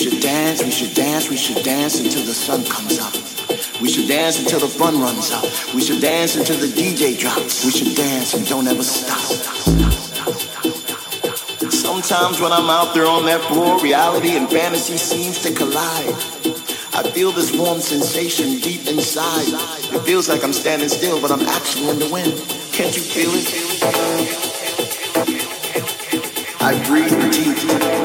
Dance, we should dance, we should dance until the sun comes up. We should dance until the fun runs out. We should dance until the DJ drops. We should dance and don't ever stop. Sometimes when I'm out there on that floor, reality and fantasy seems to collide. I feel this warm sensation deep inside. It feels like I'm standing still, but I'm actually in the wind. Can't you feel it? I breathe deep.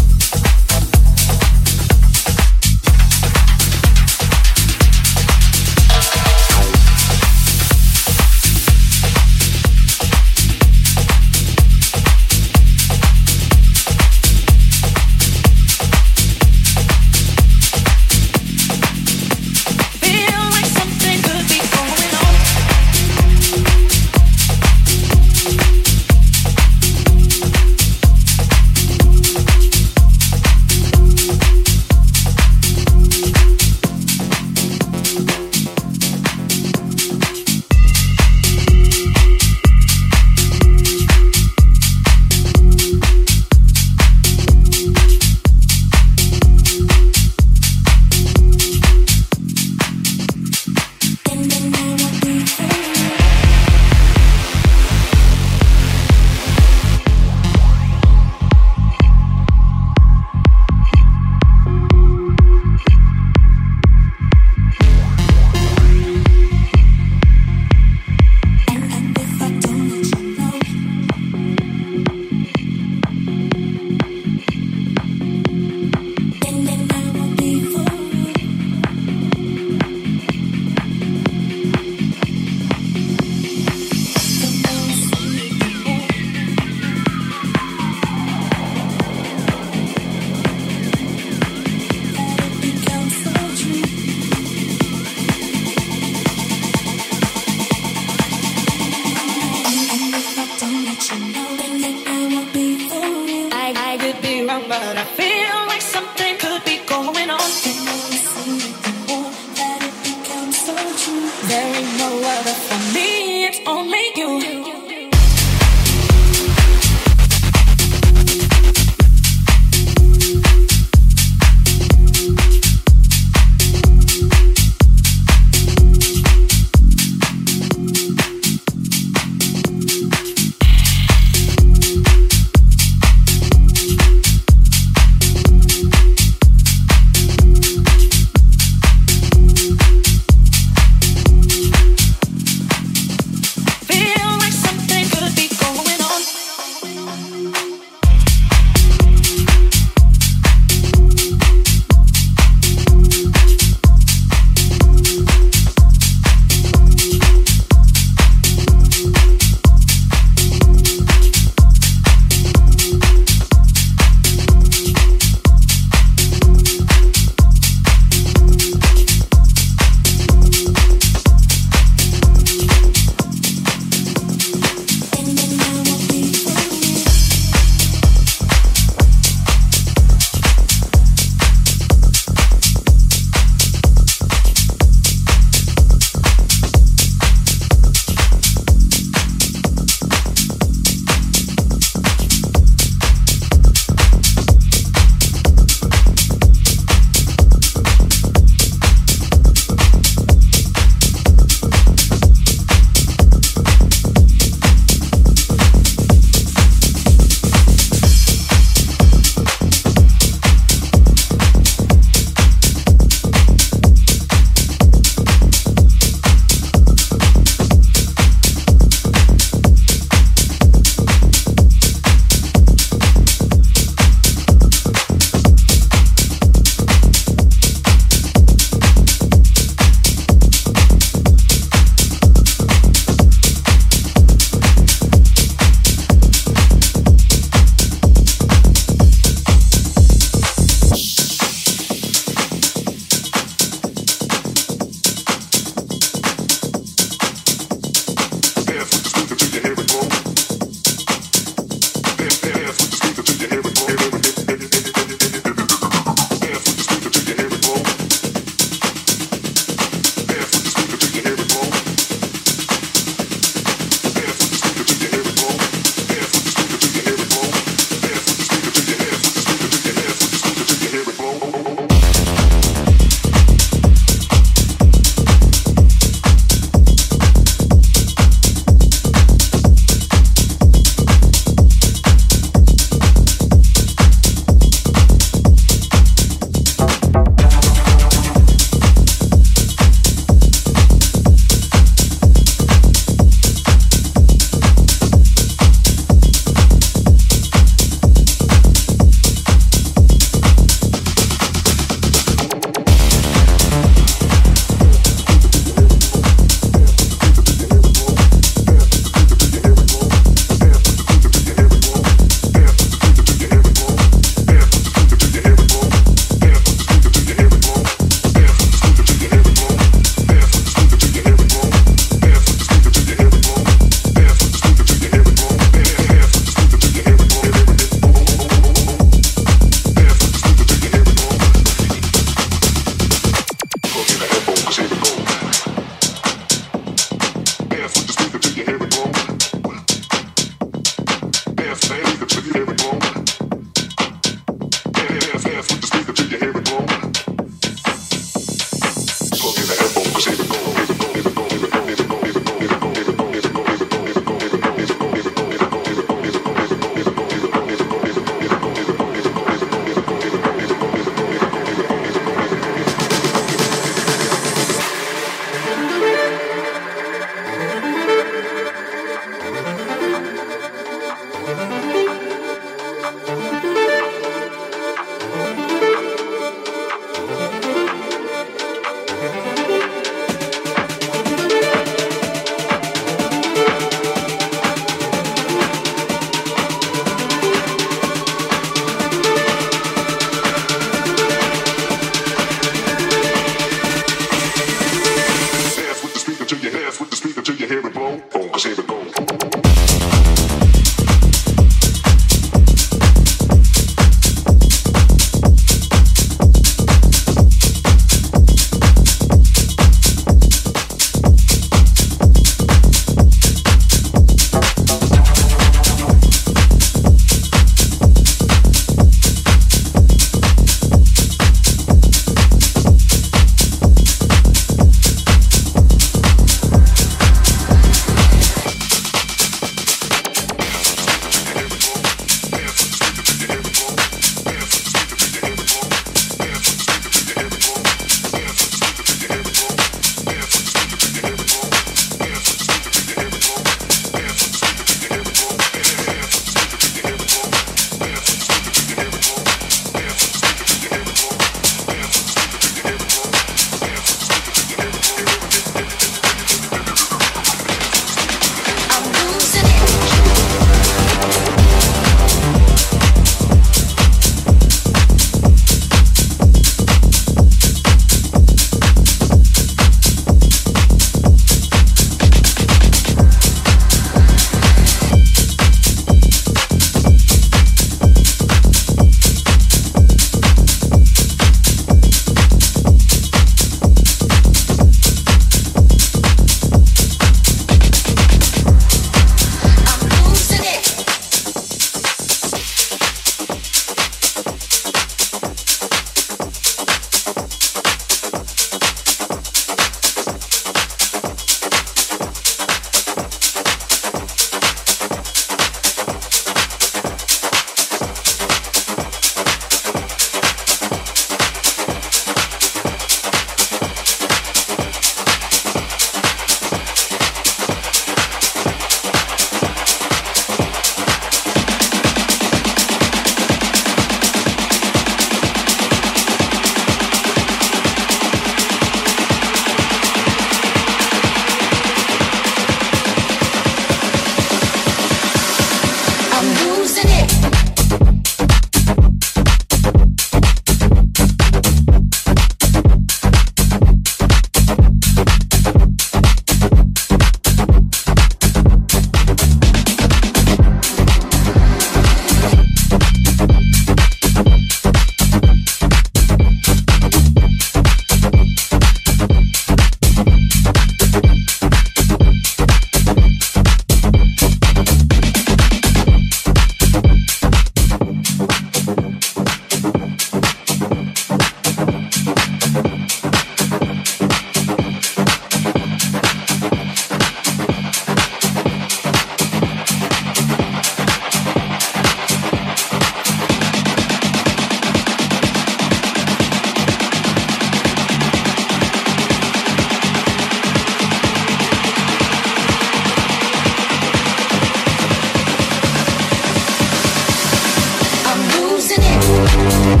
Thank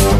you.